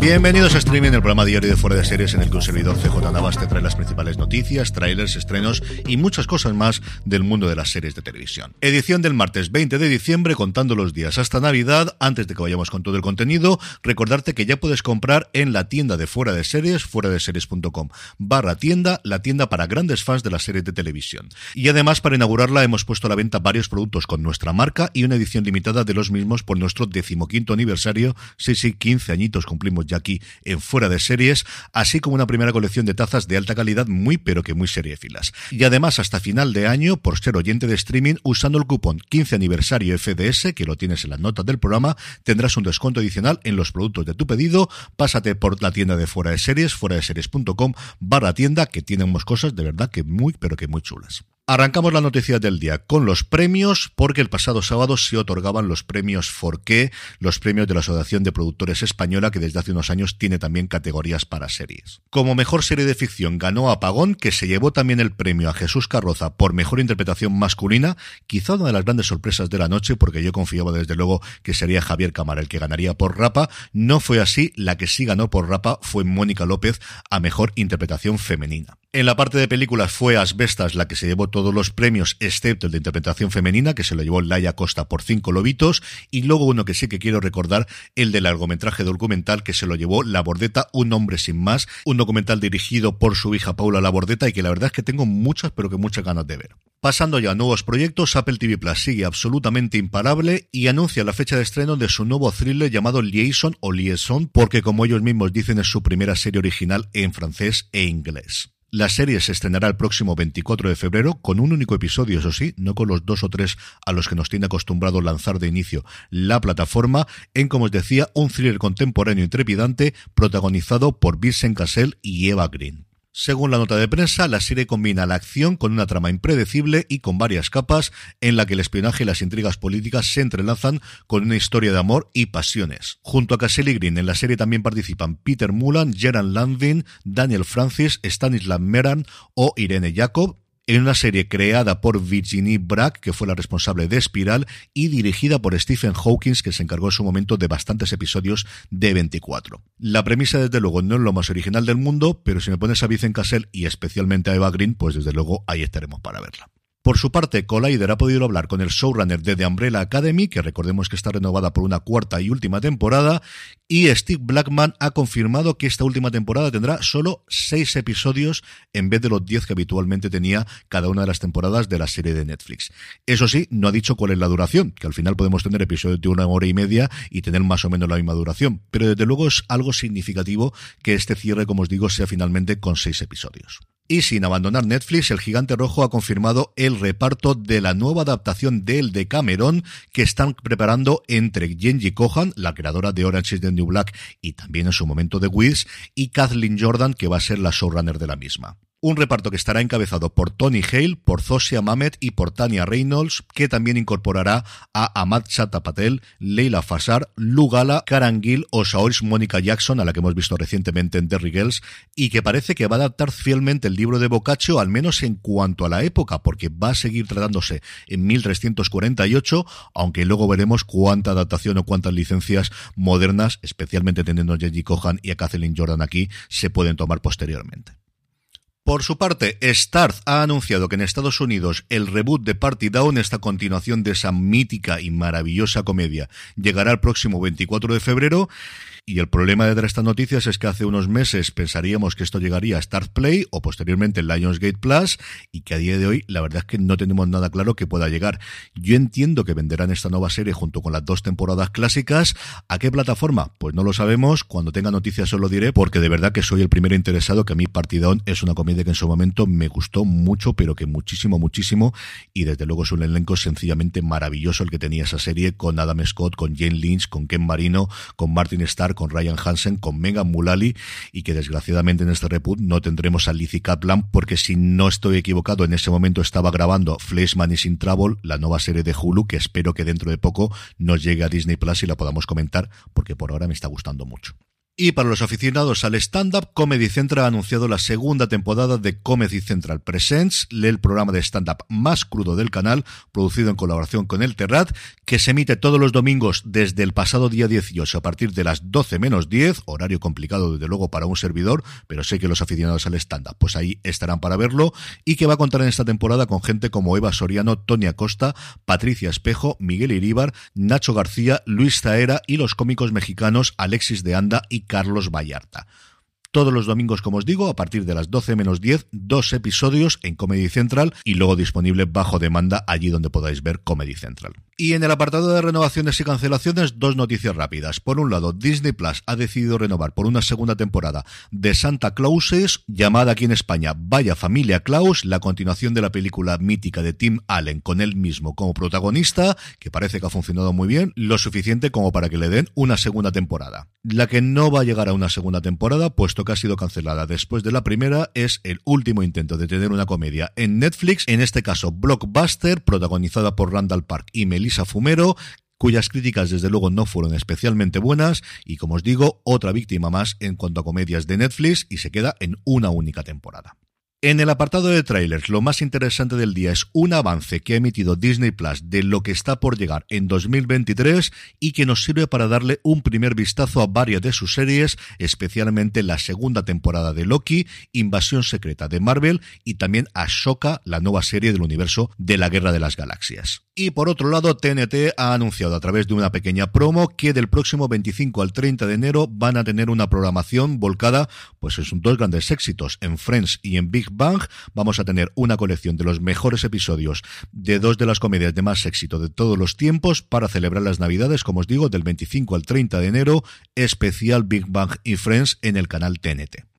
Bienvenidos a Streaming, el programa diario de Fuera de Series en el que un servidor CJ Navas te trae las principales noticias, trailers, estrenos y muchas cosas más del mundo de las series de televisión. Edición del martes 20 de diciembre, contando los días hasta Navidad. Antes de que vayamos con todo el contenido, recordarte que ya puedes comprar en la tienda de Fuera de Series, fuera de series.com barra tienda, la tienda para grandes fans de las series de televisión. Y además, para inaugurarla, hemos puesto a la venta varios productos con nuestra marca y una edición limitada de los mismos por nuestro decimoquinto aniversario. Sí, sí, 15 cumplimos ya aquí en Fuera de Series, así como una primera colección de tazas de alta calidad muy pero que muy seriefilas. Y además hasta final de año, por ser oyente de streaming, usando el cupón 15 aniversario FDS, que lo tienes en las notas del programa, tendrás un descuento adicional en los productos de tu pedido. Pásate por la tienda de Fuera de Series, fuera de series.com barra tienda, que tenemos cosas de verdad que muy pero que muy chulas. Arrancamos la noticia del día con los premios, porque el pasado sábado se otorgaban los premios Forqué, los premios de la Asociación de Productores Española, que desde hace unos años tiene también categorías para series. Como mejor serie de ficción ganó Apagón, que se llevó también el premio a Jesús Carroza por mejor interpretación masculina, quizá una de las grandes sorpresas de la noche, porque yo confiaba desde luego que sería Javier Cámara el que ganaría por Rapa. No fue así, la que sí ganó por Rapa fue Mónica López a mejor interpretación femenina. En la parte de películas fue Asbestas la que se llevó todos los premios, excepto el de interpretación femenina, que se lo llevó Laia Costa por cinco lobitos, y luego uno que sí que quiero recordar, el del largometraje documental, que se lo llevó La Bordeta, Un hombre sin más, un documental dirigido por su hija Paula La Bordeta, y que la verdad es que tengo muchas, pero que muchas ganas de ver. Pasando ya a nuevos proyectos, Apple TV Plus sigue absolutamente imparable y anuncia la fecha de estreno de su nuevo thriller llamado Liaison o Liaison, porque como ellos mismos dicen es su primera serie original en francés e inglés. La serie se estrenará el próximo 24 de febrero con un único episodio, eso sí, no con los dos o tres a los que nos tiene acostumbrado lanzar de inicio la plataforma, en, como os decía, un thriller contemporáneo y trepidante protagonizado por Vincent Cassel y Eva Green. Según la nota de prensa, la serie combina la acción con una trama impredecible y con varias capas en la que el espionaje y las intrigas políticas se entrelazan con una historia de amor y pasiones. Junto a Cassell y Green en la serie también participan Peter Mullan, Gerard Landvin, Daniel Francis, Stanislav Meran o Irene Jacob, en una serie creada por Virginie Brack, que fue la responsable de Espiral, y dirigida por Stephen Hawkins, que se encargó en su momento de bastantes episodios de 24. La premisa, desde luego, no es lo más original del mundo, pero si me pones a Vincent Cassel y especialmente a Eva Green, pues desde luego ahí estaremos para verla. Por su parte, Collider ha podido hablar con el showrunner de The Umbrella Academy, que recordemos que está renovada por una cuarta y última temporada, y Steve Blackman ha confirmado que esta última temporada tendrá solo seis episodios en vez de los diez que habitualmente tenía cada una de las temporadas de la serie de Netflix. Eso sí, no ha dicho cuál es la duración, que al final podemos tener episodios de una hora y media y tener más o menos la misma duración, pero desde luego es algo significativo que este cierre, como os digo, sea finalmente con seis episodios. Y sin abandonar Netflix, el gigante rojo ha confirmado el reparto de la nueva adaptación de El de Cameron que están preparando entre Genji Kohan, la creadora de Orange is the New Black y también en su momento de Wiz, y Kathleen Jordan, que va a ser la showrunner de la misma. Un reparto que estará encabezado por Tony Hale, por Zosia Mamet y por Tania Reynolds, que también incorporará a Ahmad Chata Patel, Leila Fasar, Lugala, Karan Gill o Saoirse Mónica Jackson, a la que hemos visto recientemente en Derry Girls, y que parece que va a adaptar fielmente el libro de Boccaccio, al menos en cuanto a la época, porque va a seguir tratándose en 1348, aunque luego veremos cuánta adaptación o cuántas licencias modernas, especialmente teniendo a Jenny Cohan y a Kathleen Jordan aquí, se pueden tomar posteriormente. Por su parte, Starz ha anunciado que en Estados Unidos el reboot de Party Down, esta continuación de esa mítica y maravillosa comedia, llegará el próximo 24 de febrero y el problema de estas noticias es que hace unos meses pensaríamos que esto llegaría a Start Play o posteriormente en Lionsgate Plus y que a día de hoy la verdad es que no tenemos nada claro que pueda llegar. Yo entiendo que venderán esta nueva serie junto con las dos temporadas clásicas. ¿A qué plataforma? Pues no lo sabemos. Cuando tenga noticias os lo diré porque de verdad que soy el primero interesado que a mí Party Down es una comedia que en su momento me gustó mucho, pero que muchísimo, muchísimo y desde luego es un elenco sencillamente maravilloso el que tenía esa serie con Adam Scott, con Jane Lynch, con Ken Marino, con Martin Starr con Ryan Hansen, con Megan Mullally y que desgraciadamente en este reboot no tendremos a Lizzie Kaplan porque si no estoy equivocado en ese momento estaba grabando Fleshman is in Trouble, la nueva serie de Hulu que espero que dentro de poco nos llegue a Disney Plus y la podamos comentar porque por ahora me está gustando mucho. Y para los aficionados al stand-up, Comedy Central ha anunciado la segunda temporada de Comedy Central Presents, el programa de stand-up más crudo del canal, producido en colaboración con el Terrat, que se emite todos los domingos desde el pasado día 18 a partir de las 12 menos 10, horario complicado desde luego para un servidor, pero sé que los aficionados al stand-up pues ahí estarán para verlo, y que va a contar en esta temporada con gente como Eva Soriano, Tony Acosta, Patricia Espejo, Miguel Iríbar, Nacho García, Luis Zaera y los cómicos mexicanos Alexis de Anda y Carlos Vallarta. Todos los domingos, como os digo, a partir de las 12 menos 10, dos episodios en Comedy Central y luego disponible bajo demanda allí donde podáis ver Comedy Central. Y en el apartado de renovaciones y cancelaciones, dos noticias rápidas. Por un lado, Disney Plus ha decidido renovar por una segunda temporada de Santa Clauses, llamada aquí en España Vaya Familia Claus, la continuación de la película mítica de Tim Allen con él mismo como protagonista, que parece que ha funcionado muy bien, lo suficiente como para que le den una segunda temporada. La que no va a llegar a una segunda temporada, puesto que ha sido cancelada después de la primera, es el último intento de tener una comedia en Netflix, en este caso Blockbuster, protagonizada por Randall Park y Melissa Fumero, cuyas críticas desde luego no fueron especialmente buenas y como os digo, otra víctima más en cuanto a comedias de Netflix y se queda en una única temporada. En el apartado de trailers, lo más interesante del día es un avance que ha emitido Disney Plus de lo que está por llegar en 2023 y que nos sirve para darle un primer vistazo a varias de sus series, especialmente la segunda temporada de Loki, Invasión Secreta de Marvel y también Ashoka, la nueva serie del universo de la Guerra de las Galaxias. Y por otro lado, TNT ha anunciado a través de una pequeña promo que del próximo 25 al 30 de enero van a tener una programación volcada pues en dos grandes éxitos, en Friends y en Big Bang. Vamos a tener una colección de los mejores episodios de dos de las comedias de más éxito de todos los tiempos para celebrar las Navidades, como os digo, del 25 al 30 de enero, especial Big Bang y Friends en el canal TNT.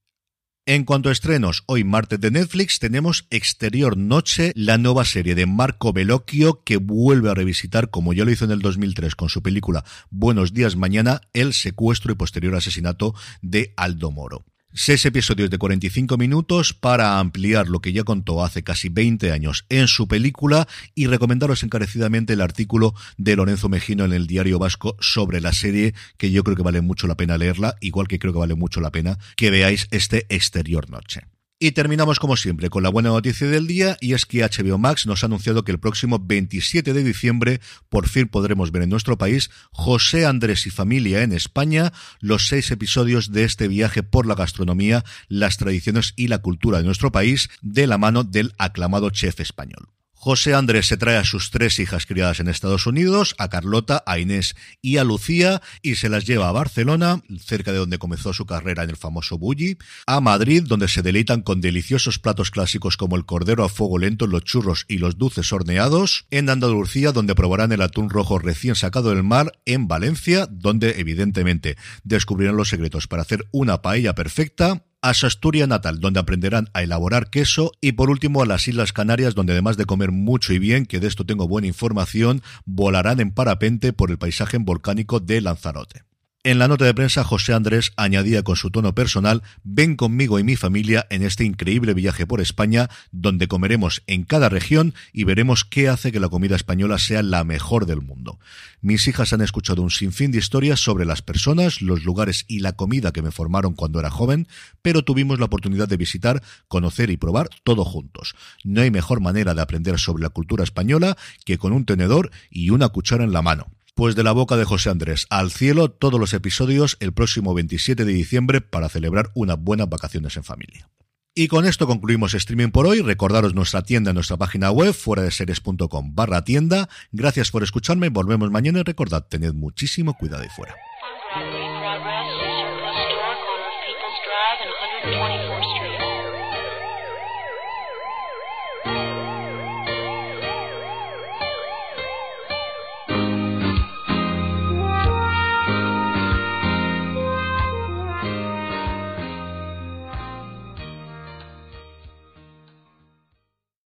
En cuanto a estrenos, hoy martes de Netflix tenemos Exterior Noche, la nueva serie de Marco Bellocchio que vuelve a revisitar, como ya lo hizo en el 2003 con su película Buenos días mañana, el secuestro y posterior asesinato de Aldo Moro. Seis episodios de 45 minutos para ampliar lo que ya contó hace casi 20 años en su película y recomendaros encarecidamente el artículo de Lorenzo Mejino en el Diario Vasco sobre la serie que yo creo que vale mucho la pena leerla, igual que creo que vale mucho la pena que veáis este exterior noche. Y terminamos como siempre con la buena noticia del día y es que HBO Max nos ha anunciado que el próximo 27 de diciembre por fin podremos ver en nuestro país José Andrés y familia en España, los seis episodios de este viaje por la gastronomía, las tradiciones y la cultura de nuestro país de la mano del aclamado chef español. José Andrés se trae a sus tres hijas criadas en Estados Unidos, a Carlota, a Inés y a Lucía, y se las lleva a Barcelona, cerca de donde comenzó su carrera en el famoso Bulli, a Madrid, donde se deleitan con deliciosos platos clásicos como el cordero a fuego lento, los churros y los dulces horneados, en Andalucía, donde probarán el atún rojo recién sacado del mar, en Valencia, donde evidentemente descubrirán los secretos para hacer una paella perfecta, a su natal, donde aprenderán a elaborar queso, y por último a las Islas Canarias, donde además de comer mucho y bien, que de esto tengo buena información, volarán en parapente por el paisaje volcánico de Lanzarote. En la nota de prensa, José Andrés añadía con su tono personal, ven conmigo y mi familia en este increíble viaje por España, donde comeremos en cada región y veremos qué hace que la comida española sea la mejor del mundo. Mis hijas han escuchado un sinfín de historias sobre las personas, los lugares y la comida que me formaron cuando era joven, pero tuvimos la oportunidad de visitar, conocer y probar todo juntos. No hay mejor manera de aprender sobre la cultura española que con un tenedor y una cuchara en la mano. Pues de la boca de José Andrés al cielo, todos los episodios el próximo 27 de diciembre para celebrar unas buenas vacaciones en familia. Y con esto concluimos streaming por hoy. Recordaros nuestra tienda en nuestra página web, fuera de series.com barra tienda. Gracias por escucharme. Volvemos mañana y recordad, tened muchísimo cuidado fuera.